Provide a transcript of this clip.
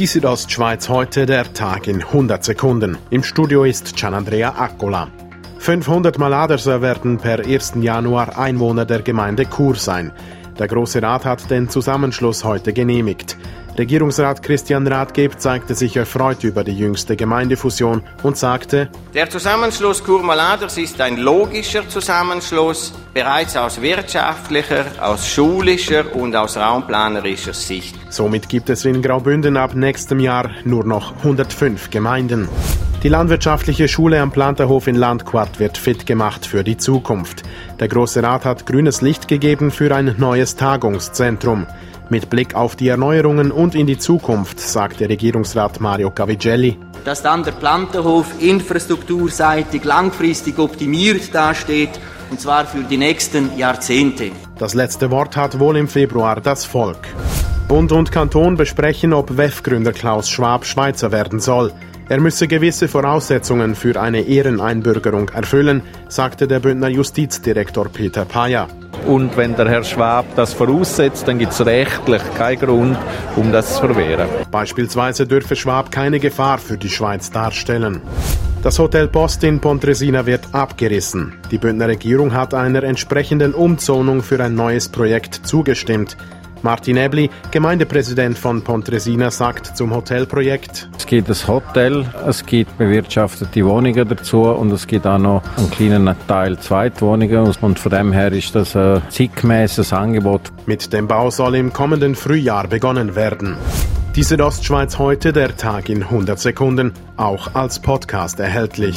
Die Südostschweiz heute der Tag in 100 Sekunden. Im Studio ist Gianandrea Accola. 500 Maladerser werden per 1. Januar Einwohner der Gemeinde Chur sein. Der Große Rat hat den Zusammenschluss heute genehmigt. Regierungsrat Christian Rathgeb zeigte sich erfreut über die jüngste Gemeindefusion und sagte, Der Zusammenschluss Kurmaladers ist ein logischer Zusammenschluss, bereits aus wirtschaftlicher, aus schulischer und aus raumplanerischer Sicht. Somit gibt es in Graubünden ab nächstem Jahr nur noch 105 Gemeinden. Die landwirtschaftliche Schule am Planterhof in Landquart wird fit gemacht für die Zukunft. Der Große Rat hat grünes Licht gegeben für ein neues Tagungszentrum. Mit Blick auf die Erneuerungen und in die Zukunft, sagte Regierungsrat Mario Cavigelli. Dass dann der Planterhof infrastrukturseitig langfristig optimiert dasteht, und zwar für die nächsten Jahrzehnte. Das letzte Wort hat wohl im Februar das Volk. Bund und Kanton besprechen, ob WEF-Gründer Klaus Schwab Schweizer werden soll. Er müsse gewisse Voraussetzungen für eine Ehreneinbürgerung erfüllen, sagte der Bündner Justizdirektor Peter Payer. Und wenn der Herr Schwab das voraussetzt, dann gibt es rechtlich keinen Grund, um das zu verwehren. Beispielsweise dürfe Schwab keine Gefahr für die Schweiz darstellen. Das Hotel Post in Pontresina wird abgerissen. Die Bündner Regierung hat einer entsprechenden Umzonung für ein neues Projekt zugestimmt. Martin Ebli, Gemeindepräsident von Pontresina, sagt zum Hotelprojekt. Es gibt ein Hotel, es gibt bewirtschaftete Wohnungen dazu und es gibt auch noch einen kleinen Teil Zweitwohnungen und von dem her ist das ein zeitgemäßes Angebot. Mit dem Bau soll im kommenden Frühjahr begonnen werden. Die Südostschweiz heute, der Tag in 100 Sekunden, auch als Podcast erhältlich.